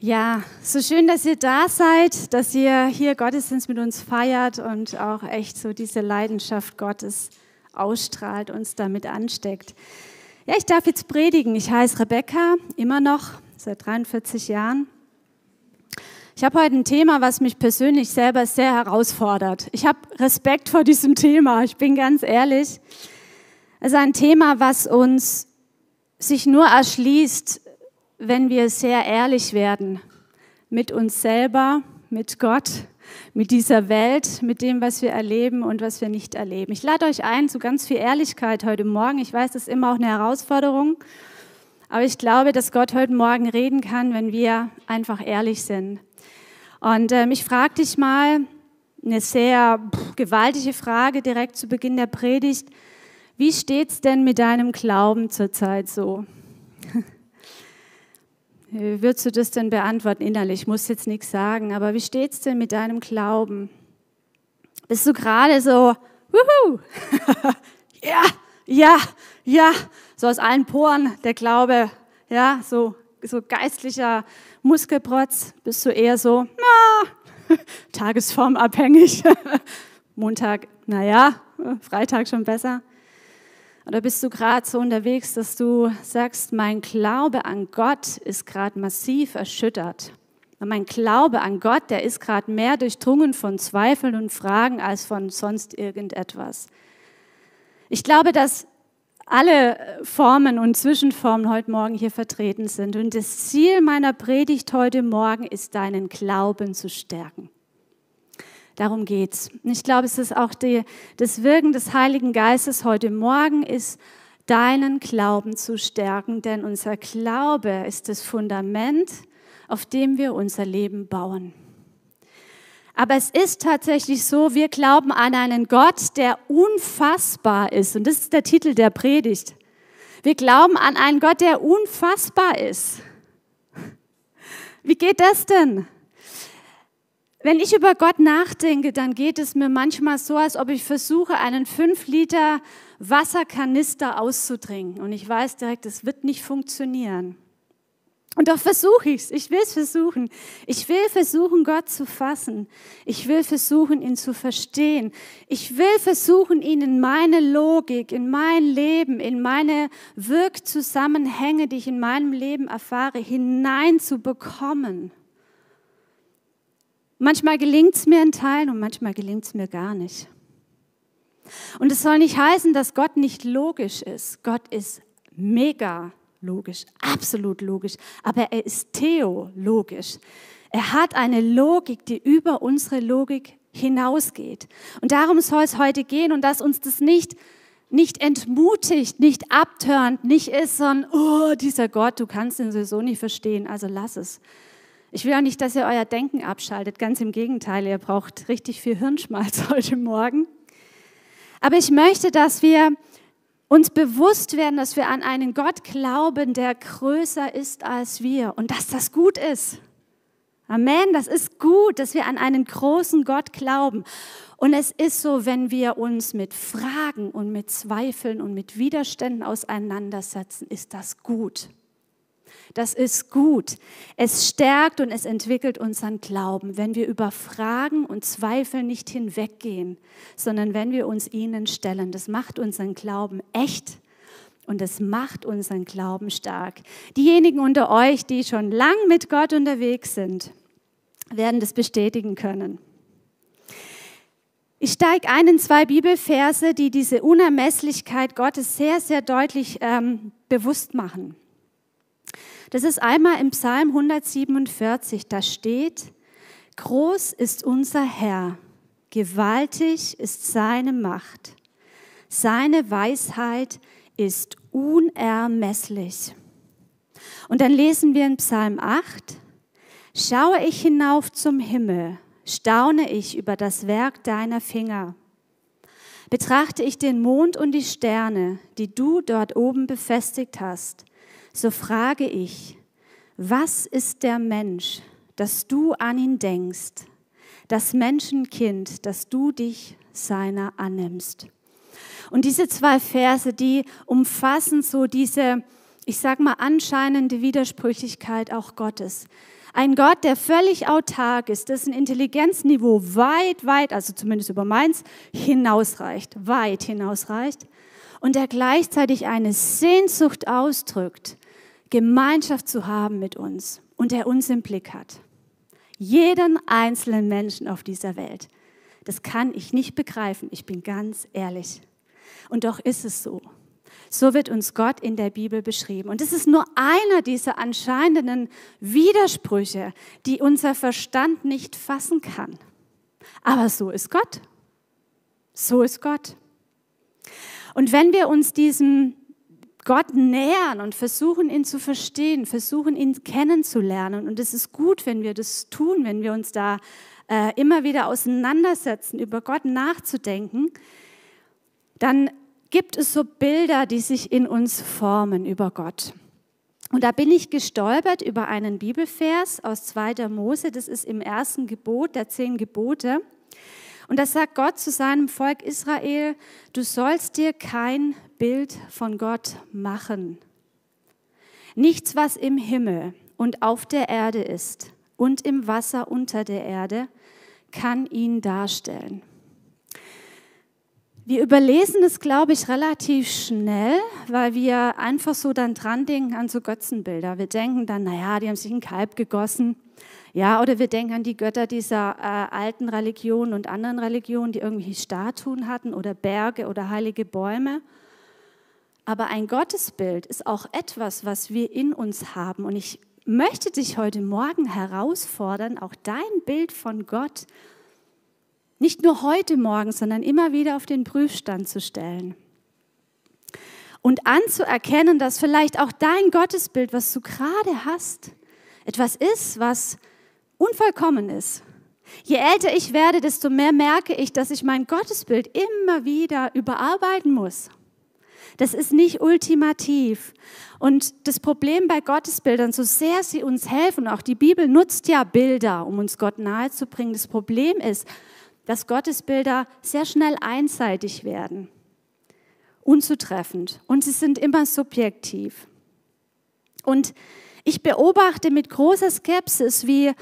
Ja, so schön, dass ihr da seid, dass ihr hier Gottesdienst mit uns feiert und auch echt so diese Leidenschaft Gottes ausstrahlt, uns damit ansteckt. Ja, ich darf jetzt predigen. Ich heiße Rebecca, immer noch seit 43 Jahren. Ich habe heute ein Thema, was mich persönlich selber sehr herausfordert. Ich habe Respekt vor diesem Thema, ich bin ganz ehrlich. Es ist ein Thema, was uns sich nur erschließt, wenn wir sehr ehrlich werden mit uns selber, mit Gott, mit dieser Welt, mit dem, was wir erleben und was wir nicht erleben. Ich lade euch ein zu ganz viel Ehrlichkeit heute Morgen. Ich weiß, das ist immer auch eine Herausforderung, aber ich glaube, dass Gott heute Morgen reden kann, wenn wir einfach ehrlich sind. Und ähm, ich frage dich mal eine sehr gewaltige Frage direkt zu Beginn der Predigt. Wie steht's denn mit deinem Glauben zurzeit so? Wie würdest du das denn beantworten innerlich? Ich muss jetzt nichts sagen, aber wie steht's denn mit deinem Glauben? Bist du gerade so, wuhu, ja, ja, ja, so aus allen Poren der Glaube, ja, so, so geistlicher Muskelprotz? Bist du eher so, na, tagesformabhängig? Montag, naja, Freitag schon besser. Oder bist du gerade so unterwegs, dass du sagst, mein Glaube an Gott ist gerade massiv erschüttert. Und mein Glaube an Gott, der ist gerade mehr durchdrungen von Zweifeln und Fragen als von sonst irgendetwas. Ich glaube, dass alle Formen und Zwischenformen heute Morgen hier vertreten sind. Und das Ziel meiner Predigt heute Morgen ist, deinen Glauben zu stärken. Darum geht's. Und ich glaube, es ist auch die, das Wirken des Heiligen Geistes heute Morgen ist, deinen Glauben zu stärken, denn unser Glaube ist das Fundament, auf dem wir unser Leben bauen. Aber es ist tatsächlich so, wir glauben an einen Gott, der unfassbar ist. Und das ist der Titel der Predigt. Wir glauben an einen Gott, der unfassbar ist. Wie geht das denn? Wenn ich über Gott nachdenke, dann geht es mir manchmal so, als ob ich versuche, einen 5 Liter Wasserkanister auszudringen. Und ich weiß direkt, es wird nicht funktionieren. Und doch versuche ich es. Ich will es versuchen. Ich will versuchen, Gott zu fassen. Ich will versuchen, ihn zu verstehen. Ich will versuchen, ihn in meine Logik, in mein Leben, in meine Wirkzusammenhänge, die ich in meinem Leben erfahre, hineinzubekommen. Manchmal gelingt es mir in Teilen und manchmal gelingt es mir gar nicht. Und es soll nicht heißen, dass Gott nicht logisch ist. Gott ist mega logisch, absolut logisch, aber er ist theologisch. Er hat eine Logik, die über unsere Logik hinausgeht. Und darum soll es heute gehen und dass uns das nicht nicht entmutigt, nicht abtörend, nicht ist, sondern, oh, dieser Gott, du kannst ihn sowieso nicht verstehen, also lass es. Ich will auch nicht, dass ihr euer Denken abschaltet. Ganz im Gegenteil, ihr braucht richtig viel Hirnschmalz heute Morgen. Aber ich möchte, dass wir uns bewusst werden, dass wir an einen Gott glauben, der größer ist als wir und dass das gut ist. Amen, das ist gut, dass wir an einen großen Gott glauben. Und es ist so, wenn wir uns mit Fragen und mit Zweifeln und mit Widerständen auseinandersetzen, ist das gut. Das ist gut. Es stärkt und es entwickelt unseren Glauben, wenn wir über Fragen und Zweifel nicht hinweggehen, sondern wenn wir uns ihnen stellen. Das macht unseren Glauben echt und es macht unseren Glauben stark. Diejenigen unter euch, die schon lang mit Gott unterwegs sind, werden das bestätigen können. Ich steige ein in zwei Bibelverse, die diese Unermesslichkeit Gottes sehr, sehr deutlich ähm, bewusst machen. Das ist einmal im Psalm 147, da steht, groß ist unser Herr, gewaltig ist seine Macht, seine Weisheit ist unermesslich. Und dann lesen wir in Psalm 8, schaue ich hinauf zum Himmel, staune ich über das Werk deiner Finger. Betrachte ich den Mond und die Sterne, die du dort oben befestigt hast, so frage ich, was ist der Mensch, dass du an ihn denkst, das Menschenkind, dass du dich seiner annimmst? Und diese zwei Verse, die umfassen so diese ich sag mal, anscheinende Widersprüchlichkeit auch Gottes. Ein Gott, der völlig autark ist, dessen Intelligenzniveau weit, weit, also zumindest über meins, hinausreicht, weit hinausreicht und der gleichzeitig eine Sehnsucht ausdrückt, Gemeinschaft zu haben mit uns und der uns im Blick hat. Jeden einzelnen Menschen auf dieser Welt. Das kann ich nicht begreifen, ich bin ganz ehrlich. Und doch ist es so. So wird uns Gott in der Bibel beschrieben. Und es ist nur einer dieser anscheinenden Widersprüche, die unser Verstand nicht fassen kann. Aber so ist Gott. So ist Gott. Und wenn wir uns diesem Gott nähern und versuchen, ihn zu verstehen, versuchen, ihn kennenzulernen, und es ist gut, wenn wir das tun, wenn wir uns da äh, immer wieder auseinandersetzen, über Gott nachzudenken, dann gibt es so Bilder, die sich in uns formen über Gott. Und da bin ich gestolpert über einen Bibelvers aus 2. Mose, das ist im ersten Gebot der zehn Gebote. Und da sagt Gott zu seinem Volk Israel, du sollst dir kein Bild von Gott machen. Nichts, was im Himmel und auf der Erde ist und im Wasser unter der Erde, kann ihn darstellen. Wir überlesen es, glaube ich, relativ schnell, weil wir einfach so dann dran denken an so Götzenbilder. Wir denken dann, naja, die haben sich ein Kalb gegossen. Ja, oder wir denken an die Götter dieser äh, alten Religionen und anderen Religionen, die irgendwie Statuen hatten oder Berge oder heilige Bäume. Aber ein Gottesbild ist auch etwas, was wir in uns haben. Und ich möchte dich heute Morgen herausfordern, auch dein Bild von Gott nicht nur heute Morgen, sondern immer wieder auf den Prüfstand zu stellen. Und anzuerkennen, dass vielleicht auch dein Gottesbild, was du gerade hast, etwas ist, was unvollkommen ist. Je älter ich werde, desto mehr merke ich, dass ich mein Gottesbild immer wieder überarbeiten muss. Das ist nicht ultimativ. Und das Problem bei Gottesbildern, so sehr sie uns helfen, auch die Bibel nutzt ja Bilder, um uns Gott nahezubringen, das Problem ist, dass Gottesbilder sehr schnell einseitig werden, unzutreffend und sie sind immer subjektiv. Und ich beobachte mit großer Skepsis, wie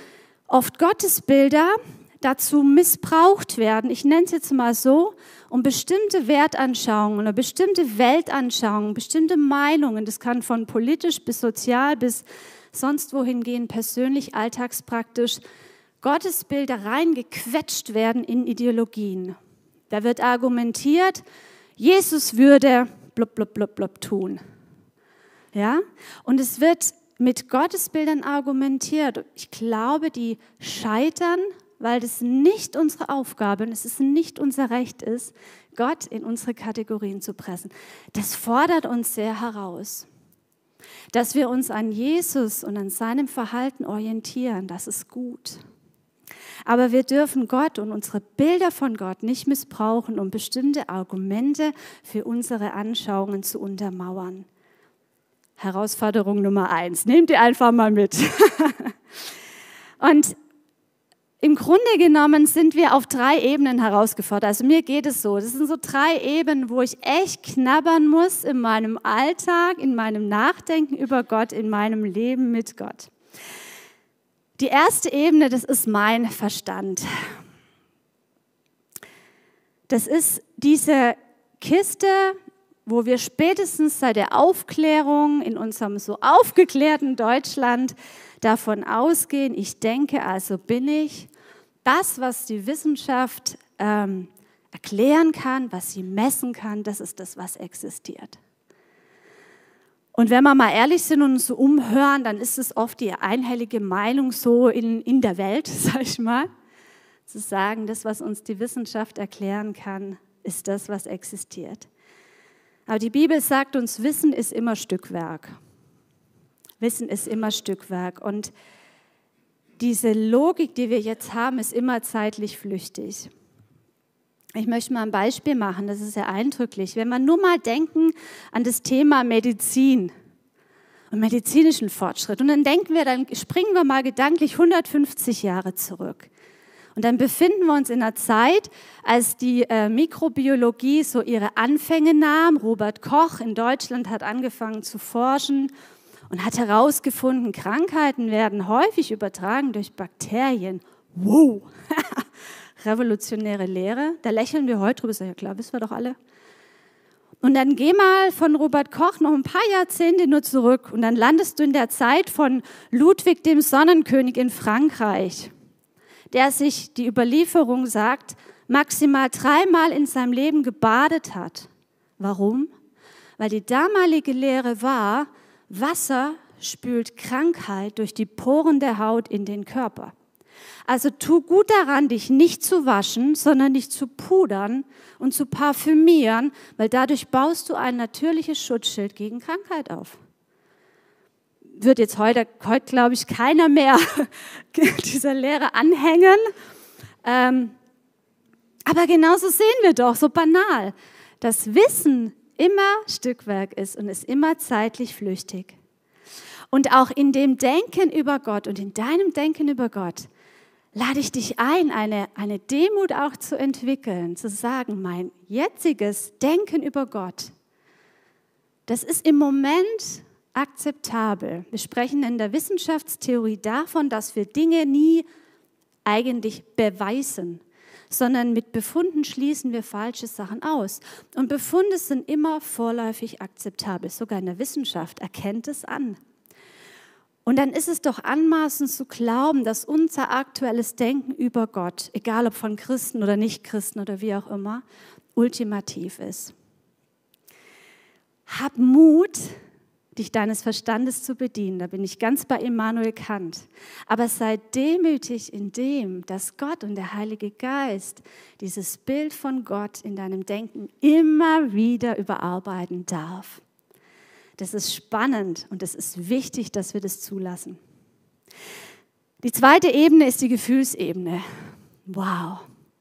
oft Gottesbilder dazu missbraucht werden, ich nenne es jetzt mal so, um bestimmte Wertanschauungen oder bestimmte Weltanschauungen, bestimmte Meinungen, das kann von politisch bis sozial bis sonst wohin gehen, persönlich, alltagspraktisch, Gottesbilder reingequetscht werden in Ideologien. Da wird argumentiert, Jesus würde blub, blub, blub, blub tun. Ja? Und es wird mit Gottesbildern argumentiert. Ich glaube, die scheitern, weil das nicht unsere Aufgabe und es ist nicht unser Recht ist, Gott in unsere Kategorien zu pressen. Das fordert uns sehr heraus. Dass wir uns an Jesus und an seinem Verhalten orientieren, das ist gut. Aber wir dürfen Gott und unsere Bilder von Gott nicht missbrauchen, um bestimmte Argumente für unsere Anschauungen zu untermauern. Herausforderung Nummer eins. Nehmt ihr einfach mal mit. und im Grunde genommen sind wir auf drei Ebenen herausgefordert. Also mir geht es so. Das sind so drei Ebenen, wo ich echt knabbern muss in meinem Alltag, in meinem Nachdenken über Gott, in meinem Leben mit Gott. Die erste Ebene, das ist mein Verstand. Das ist diese Kiste, wo wir spätestens seit der Aufklärung in unserem so aufgeklärten Deutschland davon ausgehen, ich denke, also bin ich. Das, was die Wissenschaft ähm, erklären kann, was sie messen kann, das ist das, was existiert. Und wenn wir mal ehrlich sind und uns so umhören, dann ist es oft die einhellige Meinung so in, in der Welt, sag ich mal, zu sagen, das, was uns die Wissenschaft erklären kann, ist das, was existiert. Aber die Bibel sagt uns, Wissen ist immer Stückwerk. Wissen ist immer Stückwerk. Und diese Logik, die wir jetzt haben, ist immer zeitlich flüchtig. Ich möchte mal ein Beispiel machen, das ist sehr eindrücklich. Wenn wir nur mal denken an das Thema Medizin und medizinischen Fortschritt und dann denken wir, dann springen wir mal gedanklich 150 Jahre zurück. Und dann befinden wir uns in einer Zeit, als die äh, Mikrobiologie so ihre Anfänge nahm. Robert Koch in Deutschland hat angefangen zu forschen und hat herausgefunden, Krankheiten werden häufig übertragen durch Bakterien. Wow! Revolutionäre Lehre. Da lächeln wir heute drüber. Ist ja klar, wissen wir doch alle. Und dann geh mal von Robert Koch noch ein paar Jahrzehnte nur zurück und dann landest du in der Zeit von Ludwig dem Sonnenkönig in Frankreich der sich, die Überlieferung sagt, maximal dreimal in seinem Leben gebadet hat. Warum? Weil die damalige Lehre war, Wasser spült Krankheit durch die Poren der Haut in den Körper. Also tu gut daran, dich nicht zu waschen, sondern dich zu pudern und zu parfümieren, weil dadurch baust du ein natürliches Schutzschild gegen Krankheit auf wird jetzt heute, heute glaube ich, keiner mehr dieser Lehre anhängen. Ähm, aber genauso sehen wir doch, so banal, dass Wissen immer Stückwerk ist und ist immer zeitlich flüchtig. Und auch in dem Denken über Gott und in deinem Denken über Gott lade ich dich ein, eine, eine Demut auch zu entwickeln, zu sagen, mein jetziges Denken über Gott, das ist im Moment akzeptabel. Wir sprechen in der Wissenschaftstheorie davon, dass wir Dinge nie eigentlich beweisen, sondern mit Befunden schließen wir falsche Sachen aus. Und Befunde sind immer vorläufig akzeptabel. Sogar in der Wissenschaft erkennt es an. Und dann ist es doch anmaßend zu glauben, dass unser aktuelles Denken über Gott, egal ob von Christen oder Nichtchristen oder wie auch immer, ultimativ ist. Hab Mut, dich deines Verstandes zu bedienen. Da bin ich ganz bei Immanuel Kant. Aber sei demütig in dem, dass Gott und der Heilige Geist dieses Bild von Gott in deinem Denken immer wieder überarbeiten darf. Das ist spannend und es ist wichtig, dass wir das zulassen. Die zweite Ebene ist die Gefühlsebene. Wow.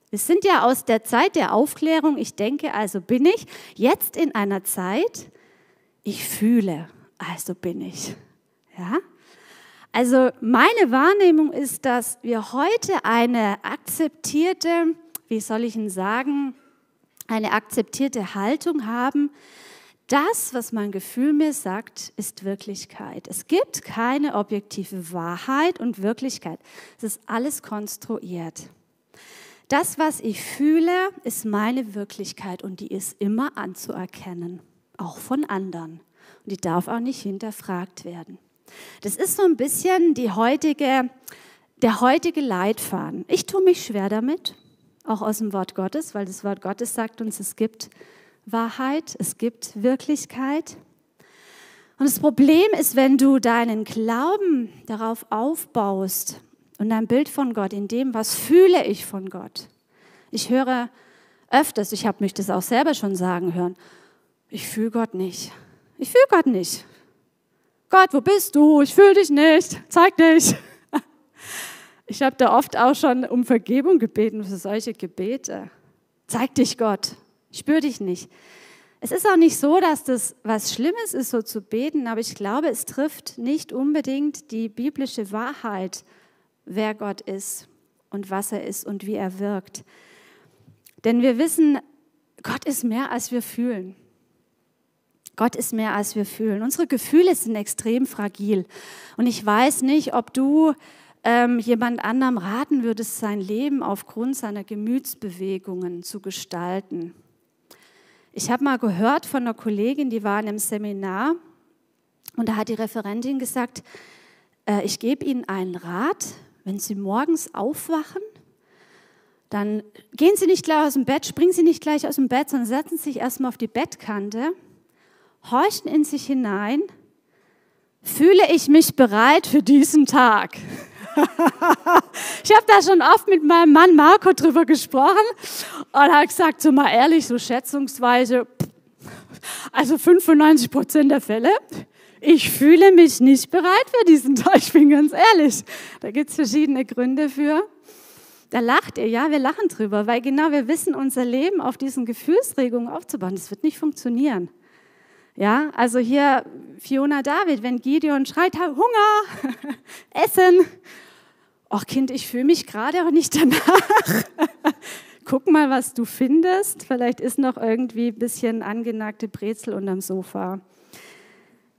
Wir sind ja aus der Zeit der Aufklärung. Ich denke, also bin ich jetzt in einer Zeit, ich fühle also bin ich. Ja? Also meine Wahrnehmung ist, dass wir heute eine akzeptierte, wie soll ich Ihnen sagen, eine akzeptierte Haltung haben. Das, was mein Gefühl mir sagt, ist Wirklichkeit. Es gibt keine objektive Wahrheit und Wirklichkeit. Es ist alles konstruiert. Das, was ich fühle, ist meine Wirklichkeit und die ist immer anzuerkennen, auch von anderen und die darf auch nicht hinterfragt werden. Das ist so ein bisschen die heutige, der heutige Leitfaden. Ich tue mich schwer damit, auch aus dem Wort Gottes, weil das Wort Gottes sagt uns, es gibt Wahrheit, es gibt Wirklichkeit. Und das Problem ist, wenn du deinen Glauben darauf aufbaust und dein Bild von Gott, in dem, was fühle ich von Gott. Ich höre öfters, ich habe mich das auch selber schon sagen hören, ich fühle Gott nicht. Ich fühle Gott nicht. Gott, wo bist du? Ich fühle dich nicht. Zeig dich. Ich habe da oft auch schon um Vergebung gebeten für solche Gebete. Zeig dich, Gott. Ich spüre dich nicht. Es ist auch nicht so, dass das was Schlimmes ist, so zu beten, aber ich glaube, es trifft nicht unbedingt die biblische Wahrheit, wer Gott ist und was er ist und wie er wirkt. Denn wir wissen, Gott ist mehr, als wir fühlen. Gott ist mehr, als wir fühlen. Unsere Gefühle sind extrem fragil. Und ich weiß nicht, ob du ähm, jemand anderem raten würdest, sein Leben aufgrund seiner Gemütsbewegungen zu gestalten. Ich habe mal gehört von einer Kollegin, die war in einem Seminar und da hat die Referentin gesagt, äh, ich gebe Ihnen einen Rat, wenn Sie morgens aufwachen, dann gehen Sie nicht gleich aus dem Bett, springen Sie nicht gleich aus dem Bett, sondern setzen Sie sich erstmal auf die Bettkante horchen in sich hinein, fühle ich mich bereit für diesen Tag? ich habe da schon oft mit meinem Mann Marco drüber gesprochen und habe gesagt, so mal ehrlich, so schätzungsweise, also 95 Prozent der Fälle, ich fühle mich nicht bereit für diesen Tag, ich bin ganz ehrlich. Da gibt es verschiedene Gründe für. Da lacht ihr, ja, wir lachen drüber, weil genau wir wissen, unser Leben auf diesen Gefühlsregungen aufzubauen, das wird nicht funktionieren. Ja, also hier Fiona David, wenn Gideon schreit, Hunger, Essen. ach Kind, ich fühle mich gerade auch nicht danach. Guck mal, was du findest. Vielleicht ist noch irgendwie ein bisschen angenagte Brezel unterm Sofa.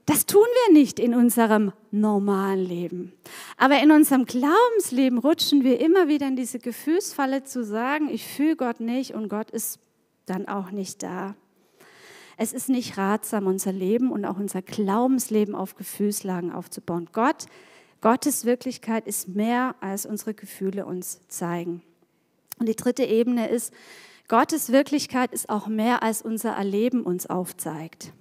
Das tun wir nicht in unserem normalen Leben. Aber in unserem Glaubensleben rutschen wir immer wieder in diese Gefühlsfalle zu sagen, ich fühle Gott nicht und Gott ist dann auch nicht da. Es ist nicht ratsam, unser Leben und auch unser Glaubensleben auf Gefühlslagen aufzubauen. Gott, Gottes Wirklichkeit ist mehr, als unsere Gefühle uns zeigen. Und die dritte Ebene ist, Gottes Wirklichkeit ist auch mehr, als unser Erleben uns aufzeigt.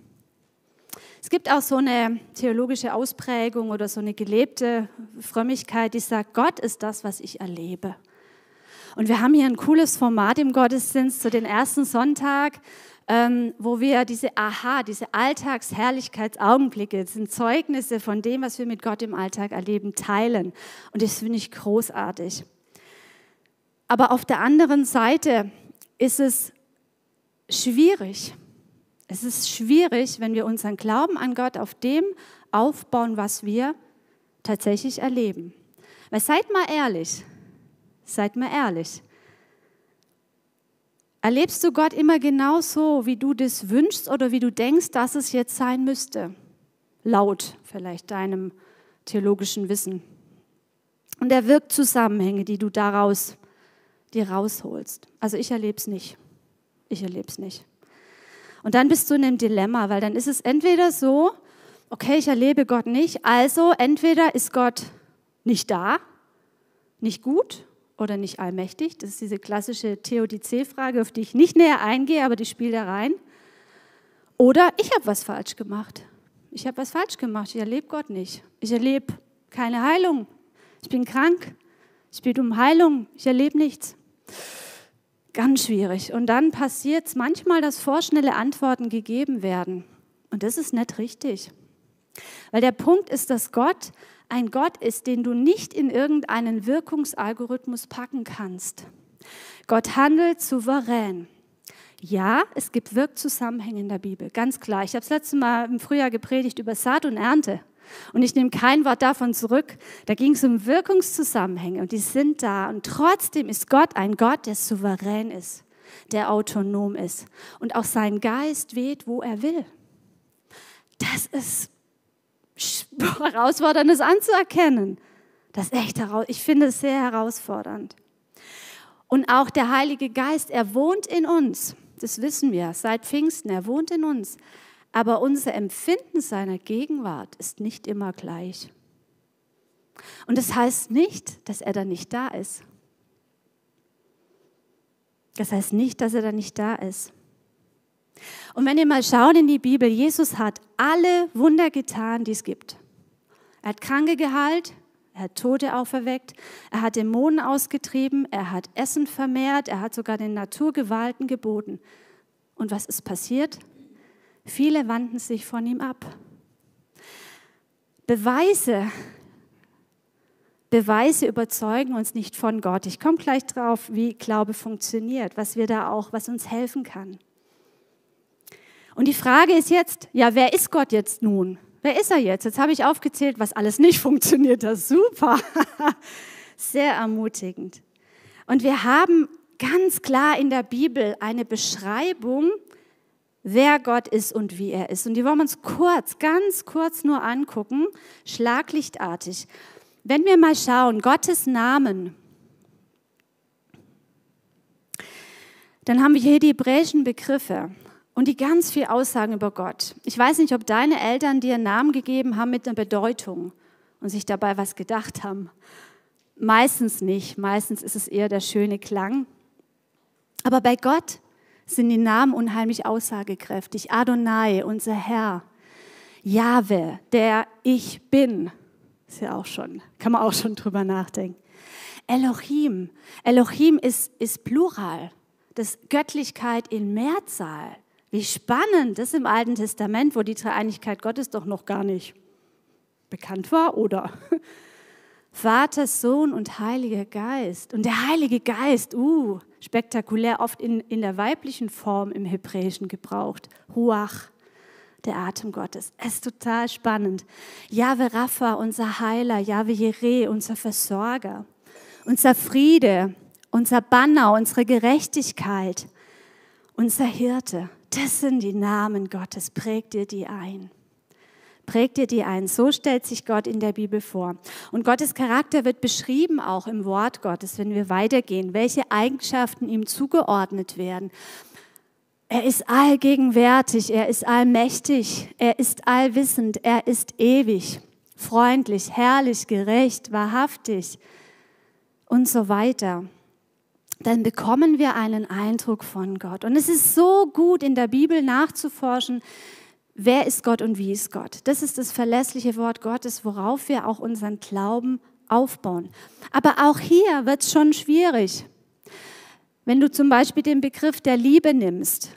Es gibt auch so eine theologische Ausprägung oder so eine gelebte Frömmigkeit, die sagt, Gott ist das, was ich erlebe. Und wir haben hier ein cooles Format im Gottesdienst zu den ersten Sonntag, ähm, wo wir diese Aha, diese Alltagsherrlichkeitsaugenblicke, sind Zeugnisse von dem, was wir mit Gott im Alltag erleben, teilen. Und das finde ich großartig. Aber auf der anderen Seite ist es schwierig. Es ist schwierig, wenn wir unseren Glauben an Gott auf dem aufbauen, was wir tatsächlich erleben. Weil seid mal ehrlich, seid mal ehrlich. Erlebst du Gott immer genau so, wie du das wünschst oder wie du denkst, dass es jetzt sein müsste? Laut vielleicht deinem theologischen Wissen. Und er wirkt Zusammenhänge, die du daraus dir rausholst. Also ich erlebe es nicht. Ich erlebe es nicht. Und dann bist du in einem Dilemma, weil dann ist es entweder so, okay, ich erlebe Gott nicht, also entweder ist Gott nicht da, nicht gut oder nicht allmächtig? Das ist diese klassische Theodizee-Frage, auf die ich nicht näher eingehe, aber die spielt da rein. Oder ich habe was falsch gemacht. Ich habe was falsch gemacht. Ich erlebe Gott nicht. Ich erlebe keine Heilung. Ich bin krank. Ich bitte um Heilung. Ich erlebe nichts. Ganz schwierig. Und dann passiert es manchmal, dass vorschnelle Antworten gegeben werden. Und das ist nicht richtig. Weil der Punkt ist, dass Gott ein Gott ist, den du nicht in irgendeinen Wirkungsalgorithmus packen kannst. Gott handelt souverän. Ja, es gibt Wirkzusammenhänge in der Bibel, ganz klar. Ich habe das letzte Mal im Frühjahr gepredigt über Saat und Ernte. Und ich nehme kein Wort davon zurück. Da ging es um Wirkungszusammenhänge und die sind da. Und trotzdem ist Gott ein Gott, der souverän ist, der autonom ist und auch sein Geist weht, wo er will. Das ist herausfordernd, das anzuerkennen. Das ist echt heraus. Ich finde es sehr herausfordernd. Und auch der Heilige Geist, er wohnt in uns. Das wissen wir seit Pfingsten. Er wohnt in uns. Aber unser Empfinden seiner Gegenwart ist nicht immer gleich. Und das heißt nicht, dass er da nicht da ist. Das heißt nicht, dass er da nicht da ist. Und wenn ihr mal schaut in die Bibel, Jesus hat alle Wunder getan, die es gibt. Er hat Kranke geheilt, er hat Tote auferweckt, er hat Dämonen ausgetrieben, er hat Essen vermehrt, er hat sogar den Naturgewalten geboten. Und was ist passiert? Viele wandten sich von ihm ab. Beweise, Beweise überzeugen uns nicht von Gott. Ich komme gleich drauf, wie Glaube funktioniert, was wir da auch, was uns helfen kann. Und die Frage ist jetzt, ja, wer ist Gott jetzt nun? Wer ist er jetzt? Jetzt habe ich aufgezählt, was alles nicht funktioniert. Ist super. Sehr ermutigend. Und wir haben ganz klar in der Bibel eine Beschreibung, wer Gott ist und wie er ist. Und die wollen wir uns kurz, ganz kurz nur angucken, schlaglichtartig. Wenn wir mal schauen, Gottes Namen, dann haben wir hier die hebräischen Begriffe und die ganz viel aussagen über Gott. Ich weiß nicht, ob deine Eltern dir einen Namen gegeben haben mit einer Bedeutung und sich dabei was gedacht haben. Meistens nicht. Meistens ist es eher der schöne Klang. Aber bei Gott sind die Namen unheimlich aussagekräftig. Adonai, unser Herr. Jahwe, der ich bin. Ist ja auch schon, kann man auch schon drüber nachdenken. Elohim. Elohim ist, ist Plural. Das Göttlichkeit in Mehrzahl. Wie spannend, das im Alten Testament, wo die Dreieinigkeit Gottes doch noch gar nicht bekannt war, oder? Vater, Sohn und Heiliger Geist. Und der Heilige Geist, uh, spektakulär oft in, in der weiblichen Form im Hebräischen gebraucht. Ruach, der Atem Gottes. Es ist total spannend. Jahwe Rapha, unser Heiler, Jahwe Jireh, unser Versorger. unser Friede, unser Banner, unsere Gerechtigkeit, unser Hirte. Das sind die Namen Gottes. Präg dir die ein. Präg dir die ein. So stellt sich Gott in der Bibel vor. Und Gottes Charakter wird beschrieben auch im Wort Gottes, wenn wir weitergehen, welche Eigenschaften ihm zugeordnet werden. Er ist allgegenwärtig, er ist allmächtig, er ist allwissend, er ist ewig, freundlich, herrlich, gerecht, wahrhaftig und so weiter. Dann bekommen wir einen Eindruck von Gott. Und es ist so gut, in der Bibel nachzuforschen, wer ist Gott und wie ist Gott. Das ist das verlässliche Wort Gottes, worauf wir auch unseren Glauben aufbauen. Aber auch hier wird es schon schwierig. Wenn du zum Beispiel den Begriff der Liebe nimmst.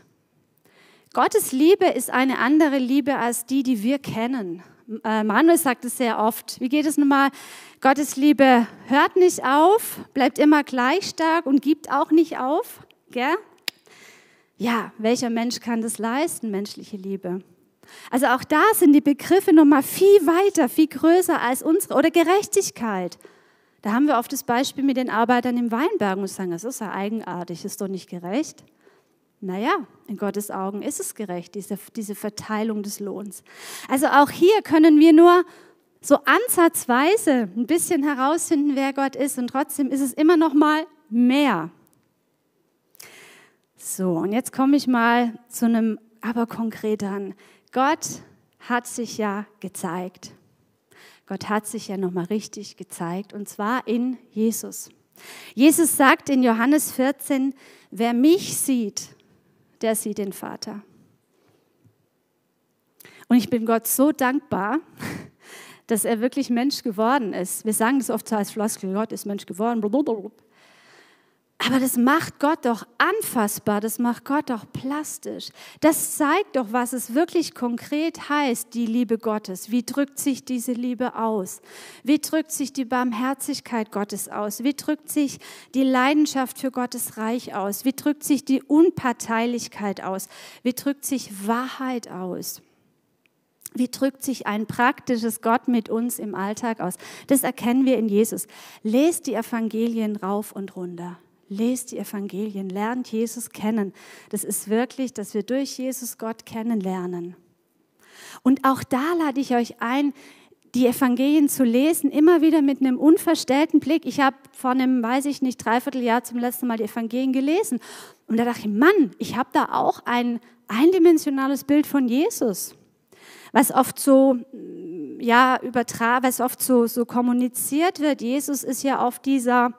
Gottes Liebe ist eine andere Liebe als die, die wir kennen. Äh, Manuel sagt es sehr oft. Wie geht es nochmal? Gottes Liebe hört nicht auf, bleibt immer gleich stark und gibt auch nicht auf. Gell? Ja, welcher Mensch kann das leisten, menschliche Liebe? Also auch da sind die Begriffe nochmal viel weiter, viel größer als unsere. Oder Gerechtigkeit. Da haben wir oft das Beispiel mit den Arbeitern im Weinberg und sagen, das ist ja eigenartig, ist doch nicht gerecht. Naja, in Gottes Augen ist es gerecht, diese, diese Verteilung des Lohns. Also auch hier können wir nur so ansatzweise ein bisschen herausfinden, wer Gott ist und trotzdem ist es immer noch mal mehr. So, und jetzt komme ich mal zu einem aber konkreteren. Gott hat sich ja gezeigt. Gott hat sich ja noch mal richtig gezeigt und zwar in Jesus. Jesus sagt in Johannes 14, wer mich sieht, der sieht den Vater. Und ich bin Gott so dankbar, dass er wirklich Mensch geworden ist. Wir sagen das oft als Floskel, Gott ist Mensch geworden. Aber das macht Gott doch anfassbar, das macht Gott doch plastisch. Das zeigt doch, was es wirklich konkret heißt, die Liebe Gottes. Wie drückt sich diese Liebe aus? Wie drückt sich die Barmherzigkeit Gottes aus? Wie drückt sich die Leidenschaft für Gottes Reich aus? Wie drückt sich die Unparteilichkeit aus? Wie drückt sich Wahrheit aus? Wie drückt sich ein praktisches Gott mit uns im Alltag aus? Das erkennen wir in Jesus. Lest die Evangelien rauf und runter. Lest die Evangelien, lernt Jesus kennen. Das ist wirklich, dass wir durch Jesus Gott kennenlernen. Und auch da lade ich euch ein, die Evangelien zu lesen, immer wieder mit einem unverstellten Blick. Ich habe vor einem, weiß ich nicht, Dreivierteljahr zum letzten Mal die Evangelien gelesen. Und da dachte ich, Mann, ich habe da auch ein eindimensionales Bild von Jesus. Was oft so, ja, übertragen, was oft so, so kommuniziert wird. Jesus ist ja auf dieser,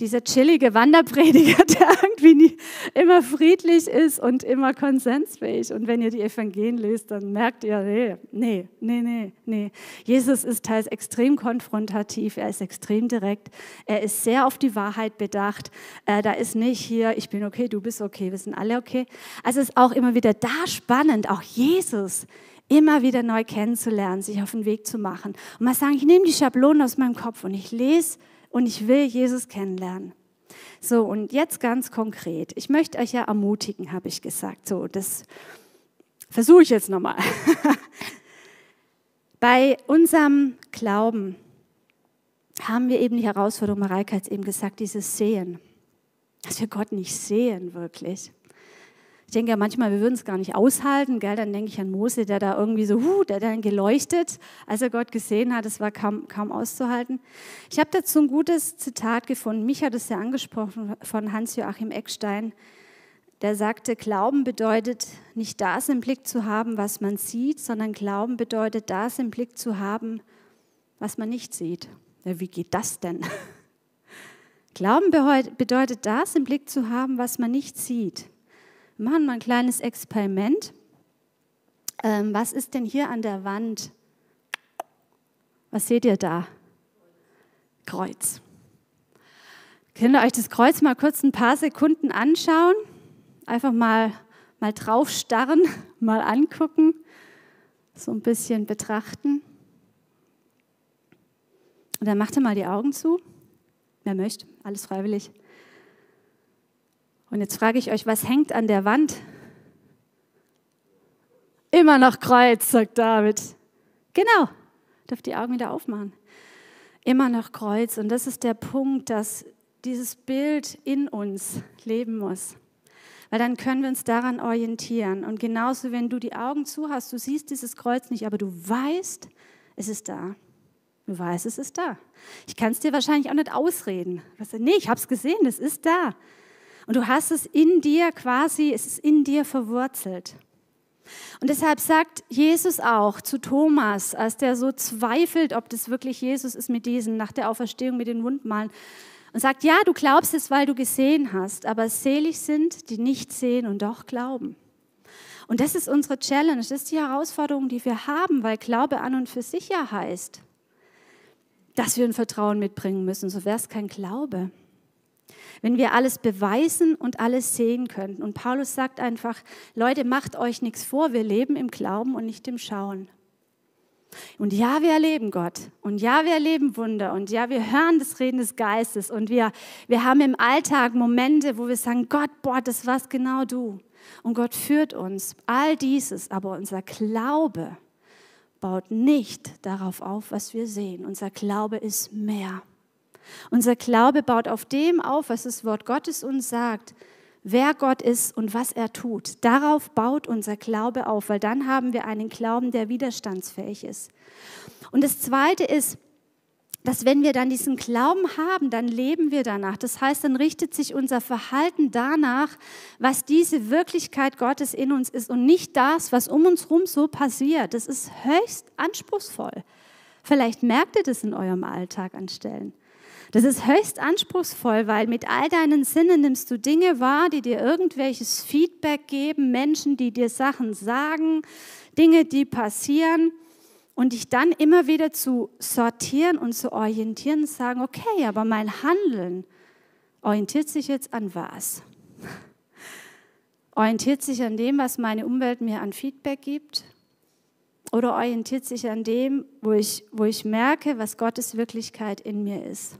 dieser chillige Wanderprediger, der irgendwie nie, immer friedlich ist und immer konsensfähig. Und wenn ihr die Evangelien lest, dann merkt ihr, nee, nee, nee, nee, nee. Jesus ist teils extrem konfrontativ, er ist extrem direkt, er ist sehr auf die Wahrheit bedacht. Äh, da ist nicht hier, ich bin okay, du bist okay, wir sind alle okay. Also es ist auch immer wieder da spannend, auch Jesus immer wieder neu kennenzulernen, sich auf den Weg zu machen. Und mal sagen, ich nehme die Schablonen aus meinem Kopf und ich lese und ich will Jesus kennenlernen. So, und jetzt ganz konkret. Ich möchte euch ja ermutigen, habe ich gesagt. So, das versuche ich jetzt nochmal. Bei unserem Glauben haben wir eben die Herausforderung, Mareike hat es eben gesagt, dieses Sehen. Dass wir Gott nicht sehen, wirklich. Ich denke ja manchmal, wir würden es gar nicht aushalten. Gell? Dann denke ich an Mose, der da irgendwie so, huh, der dann geleuchtet, als er Gott gesehen hat. Es war kaum, kaum auszuhalten. Ich habe dazu ein gutes Zitat gefunden. Mich hat es ja angesprochen von Hans-Joachim Eckstein. Der sagte, Glauben bedeutet nicht das im Blick zu haben, was man sieht, sondern Glauben bedeutet das im Blick zu haben, was man nicht sieht. Ja, wie geht das denn? Glauben bedeutet das im Blick zu haben, was man nicht sieht. Machen mal ein kleines Experiment. Ähm, was ist denn hier an der Wand? Was seht ihr da? Kreuz. Könnt ihr euch das Kreuz mal kurz ein paar Sekunden anschauen? Einfach mal, mal drauf starren, mal angucken, so ein bisschen betrachten. Und dann macht ihr mal die Augen zu. Wer möchte, alles freiwillig. Und jetzt frage ich euch, was hängt an der Wand? Immer noch Kreuz, sagt David. Genau, dürft die Augen wieder aufmachen. immer noch Kreuz. Und das ist der Punkt, dass dieses Bild in uns leben muss. Weil dann können wir uns daran orientieren. Und genauso, wenn du die Augen zu hast, du siehst dieses Kreuz nicht, aber du weißt, es ist da. Du weißt, es ist da. Ich kann es dir wahrscheinlich auch nicht ausreden. Nee, ich habe es gesehen, es ist da. Und du hast es in dir quasi, es ist in dir verwurzelt. Und deshalb sagt Jesus auch zu Thomas, als der so zweifelt, ob das wirklich Jesus ist mit diesen, nach der Auferstehung mit den Wundmalen, und sagt, ja, du glaubst es, weil du gesehen hast, aber selig sind, die nicht sehen und doch glauben. Und das ist unsere Challenge, das ist die Herausforderung, die wir haben, weil Glaube an und für sich ja heißt, dass wir ein Vertrauen mitbringen müssen, so wäre es kein Glaube. Wenn wir alles beweisen und alles sehen könnten. Und Paulus sagt einfach, Leute, macht euch nichts vor, wir leben im Glauben und nicht im Schauen. Und ja, wir erleben Gott. Und ja, wir erleben Wunder. Und ja, wir hören das Reden des Geistes. Und wir, wir haben im Alltag Momente, wo wir sagen, Gott, boah, das warst genau du. Und Gott führt uns. All dieses, aber unser Glaube baut nicht darauf auf, was wir sehen. Unser Glaube ist mehr. Unser Glaube baut auf dem auf, was das Wort Gottes uns sagt wer Gott ist und was er tut. Darauf baut unser Glaube auf, weil dann haben wir einen Glauben, der widerstandsfähig ist. Und das Zweite ist, dass wenn wir dann diesen Glauben haben, dann leben wir danach. Das heißt, dann richtet sich unser Verhalten danach, was diese Wirklichkeit Gottes in uns ist und nicht das, was um uns herum so passiert. Das ist höchst anspruchsvoll. Vielleicht merkt ihr das in eurem Alltag an Stellen. Das ist höchst anspruchsvoll, weil mit all deinen Sinnen nimmst du Dinge wahr, die dir irgendwelches Feedback geben, Menschen, die dir Sachen sagen, Dinge, die passieren und dich dann immer wieder zu sortieren und zu orientieren und sagen, okay, aber mein Handeln orientiert sich jetzt an was? Orientiert sich an dem, was meine Umwelt mir an Feedback gibt? Oder orientiert sich an dem, wo ich, wo ich merke, was Gottes Wirklichkeit in mir ist?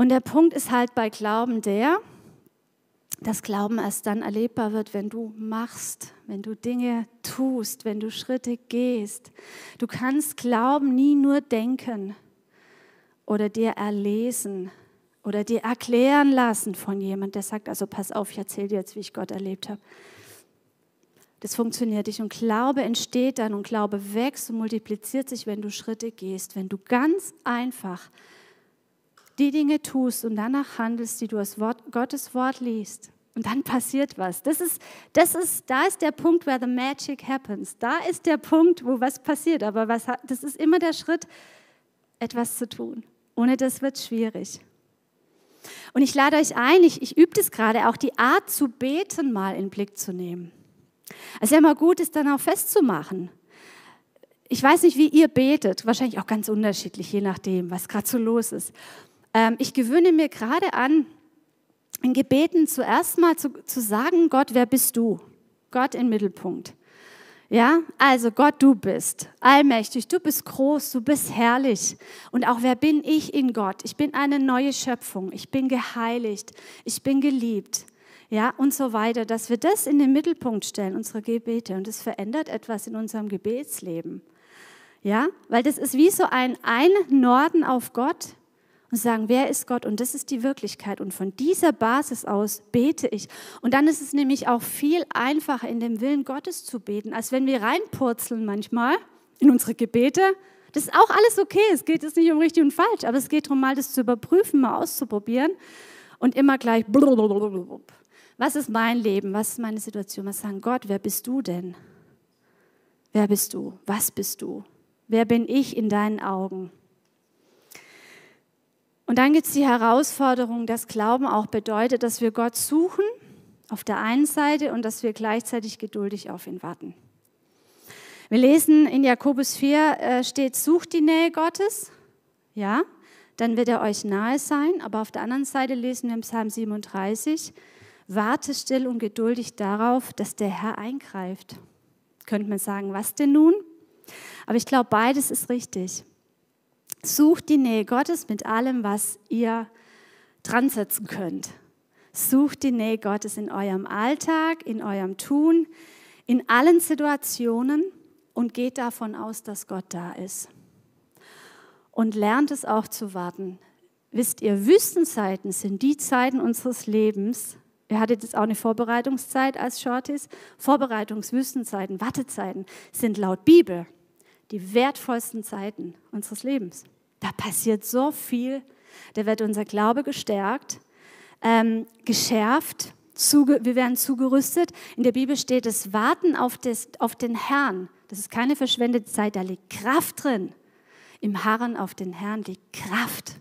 Und der Punkt ist halt bei Glauben der, dass Glauben erst dann erlebbar wird, wenn du machst, wenn du Dinge tust, wenn du Schritte gehst. Du kannst Glauben nie nur denken oder dir erlesen oder dir erklären lassen von jemand, der sagt, also pass auf, ich erzähle dir jetzt, wie ich Gott erlebt habe. Das funktioniert nicht. Und Glaube entsteht dann und Glaube wächst und multipliziert sich, wenn du Schritte gehst, wenn du ganz einfach die Dinge tust und danach handelst, die du aus Wort, Gottes Wort liest. Und dann passiert was. Das ist, das ist, da ist der Punkt, where the magic happens. Da ist der Punkt, wo was passiert. Aber was, das ist immer der Schritt, etwas zu tun. Ohne das wird es schwierig. Und ich lade euch ein, ich, ich übe das gerade, auch die Art zu beten mal in den Blick zu nehmen. Es ist ja immer gut, es dann auch festzumachen. Ich weiß nicht, wie ihr betet, wahrscheinlich auch ganz unterschiedlich, je nachdem, was gerade so los ist. Ähm, ich gewöhne mir gerade an, in Gebeten zuerst mal zu, zu sagen, Gott, wer bist du? Gott im Mittelpunkt. Ja, also Gott, du bist allmächtig, du bist groß, du bist herrlich. Und auch wer bin ich in Gott? Ich bin eine neue Schöpfung, ich bin geheiligt, ich bin geliebt. Ja, und so weiter, dass wir das in den Mittelpunkt stellen, unsere Gebete. Und das verändert etwas in unserem Gebetsleben. Ja, weil das ist wie so ein Einnorden auf Gott und sagen, wer ist Gott? Und das ist die Wirklichkeit. Und von dieser Basis aus bete ich. Und dann ist es nämlich auch viel einfacher, in dem Willen Gottes zu beten, als wenn wir reinpurzeln manchmal in unsere Gebete. Das ist auch alles okay. Es geht jetzt nicht um richtig und falsch, aber es geht darum, mal das zu überprüfen, mal auszuprobieren und immer gleich, was ist mein Leben? Was ist meine Situation? Was sagen, Gott, wer bist du denn? Wer bist du? Was bist du? Wer bin ich in deinen Augen? Und dann gibt es die Herausforderung, dass Glauben auch bedeutet, dass wir Gott suchen auf der einen Seite und dass wir gleichzeitig geduldig auf ihn warten. Wir lesen in Jakobus 4 äh, steht, sucht die Nähe Gottes, ja, dann wird er euch nahe sein. Aber auf der anderen Seite lesen wir im Psalm 37, warte still und geduldig darauf, dass der Herr eingreift. Könnte man sagen, was denn nun? Aber ich glaube, beides ist richtig. Sucht die Nähe Gottes mit allem, was ihr dran setzen könnt. Sucht die Nähe Gottes in eurem Alltag, in eurem Tun, in allen Situationen und geht davon aus, dass Gott da ist. und lernt es auch zu warten. Wisst ihr, Wüstenzeiten sind die Zeiten unseres Lebens. Ihr hattet jetzt auch eine Vorbereitungszeit als Shorties. Vorbereitungswüstenzeiten, Wartezeiten sind laut Bibel die wertvollsten Zeiten unseres Lebens. Da passiert so viel. Da wird unser Glaube gestärkt, ähm, geschärft, zuge wir werden zugerüstet. In der Bibel steht das Warten auf, das, auf den Herrn. Das ist keine verschwendete Zeit, da liegt Kraft drin. Im Harren auf den Herrn liegt Kraft.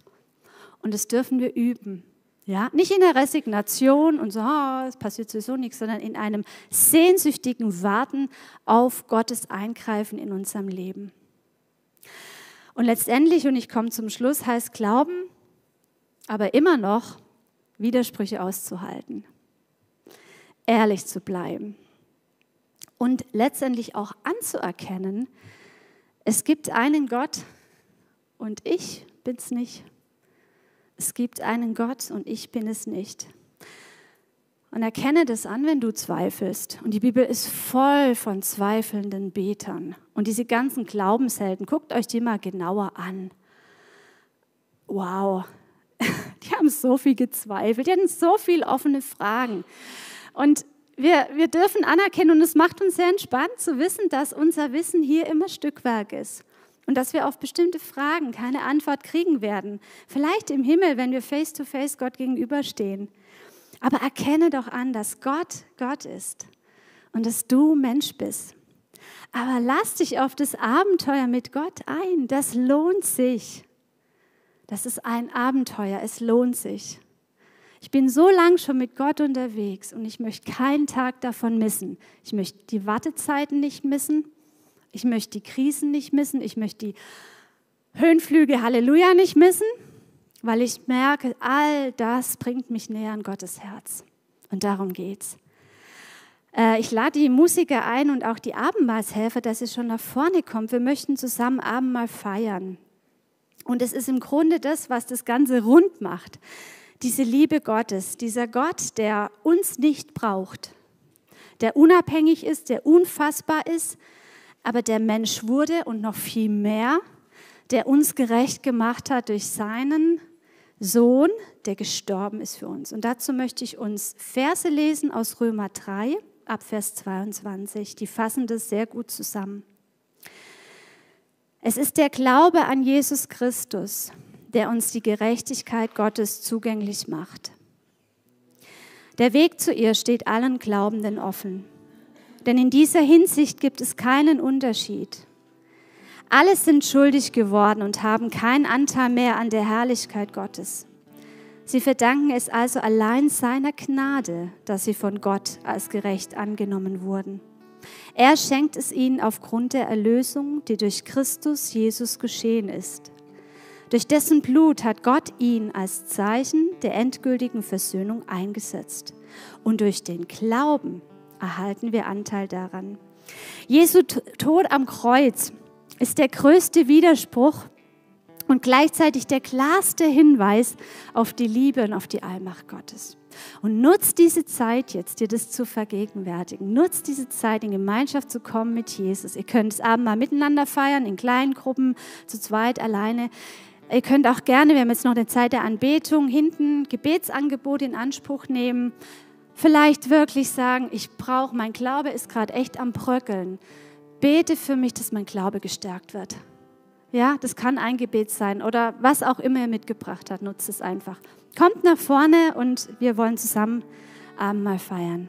Und das dürfen wir üben. Ja, nicht in der Resignation und so, oh, es passiert sowieso nichts, sondern in einem sehnsüchtigen Warten auf Gottes Eingreifen in unserem Leben. Und letztendlich, und ich komme zum Schluss, heißt Glauben, aber immer noch Widersprüche auszuhalten, ehrlich zu bleiben und letztendlich auch anzuerkennen, es gibt einen Gott und ich bin es nicht. Es gibt einen Gott und ich bin es nicht. Und erkenne das an, wenn du zweifelst. Und die Bibel ist voll von zweifelnden Betern. Und diese ganzen Glaubenshelden, guckt euch die mal genauer an. Wow, die haben so viel gezweifelt, die hatten so viele offene Fragen. Und wir, wir dürfen anerkennen, und es macht uns sehr entspannt zu wissen, dass unser Wissen hier immer Stückwerk ist und dass wir auf bestimmte Fragen keine Antwort kriegen werden. Vielleicht im Himmel, wenn wir face-to-face -face Gott gegenüberstehen. Aber erkenne doch an, dass Gott Gott ist und dass du Mensch bist. Aber lass dich auf das Abenteuer mit Gott ein. Das lohnt sich. Das ist ein Abenteuer. Es lohnt sich. Ich bin so lange schon mit Gott unterwegs und ich möchte keinen Tag davon missen. Ich möchte die Wartezeiten nicht missen. Ich möchte die Krisen nicht missen. Ich möchte die Höhenflüge Halleluja nicht missen, weil ich merke, all das bringt mich näher an Gottes Herz. Und darum geht's. Äh, ich lade die Musiker ein und auch die Abendmahlshelfer, dass sie schon nach vorne kommen. Wir möchten zusammen Abendmahl feiern. Und es ist im Grunde das, was das Ganze rund macht. Diese Liebe Gottes, dieser Gott, der uns nicht braucht, der unabhängig ist, der unfassbar ist, aber der Mensch wurde und noch viel mehr, der uns gerecht gemacht hat durch seinen Sohn, der gestorben ist für uns. Und dazu möchte ich uns Verse lesen aus Römer 3 ab Vers 22. Die fassen das sehr gut zusammen. Es ist der Glaube an Jesus Christus, der uns die Gerechtigkeit Gottes zugänglich macht. Der Weg zu ihr steht allen Glaubenden offen. Denn in dieser Hinsicht gibt es keinen Unterschied. Alle sind schuldig geworden und haben keinen Anteil mehr an der Herrlichkeit Gottes. Sie verdanken es also allein seiner Gnade, dass sie von Gott als gerecht angenommen wurden. Er schenkt es ihnen aufgrund der Erlösung, die durch Christus Jesus geschehen ist. Durch dessen Blut hat Gott ihn als Zeichen der endgültigen Versöhnung eingesetzt. Und durch den Glauben erhalten wir Anteil daran. Jesu Tod am Kreuz ist der größte Widerspruch und gleichzeitig der klarste Hinweis auf die Liebe und auf die Allmacht Gottes. Und nutzt diese Zeit jetzt, dir das zu vergegenwärtigen. Nutzt diese Zeit, in Gemeinschaft zu kommen mit Jesus. Ihr könnt es abend mal miteinander feiern, in kleinen Gruppen, zu zweit, alleine. Ihr könnt auch gerne, wir haben jetzt noch eine Zeit der Anbetung, hinten Gebetsangebot in Anspruch nehmen vielleicht wirklich sagen, ich brauche, mein Glaube ist gerade echt am Bröckeln. Bete für mich, dass mein Glaube gestärkt wird. Ja, das kann ein Gebet sein oder was auch immer er mitgebracht hat, nutzt es einfach. Kommt nach vorne und wir wollen zusammen Abendmahl feiern.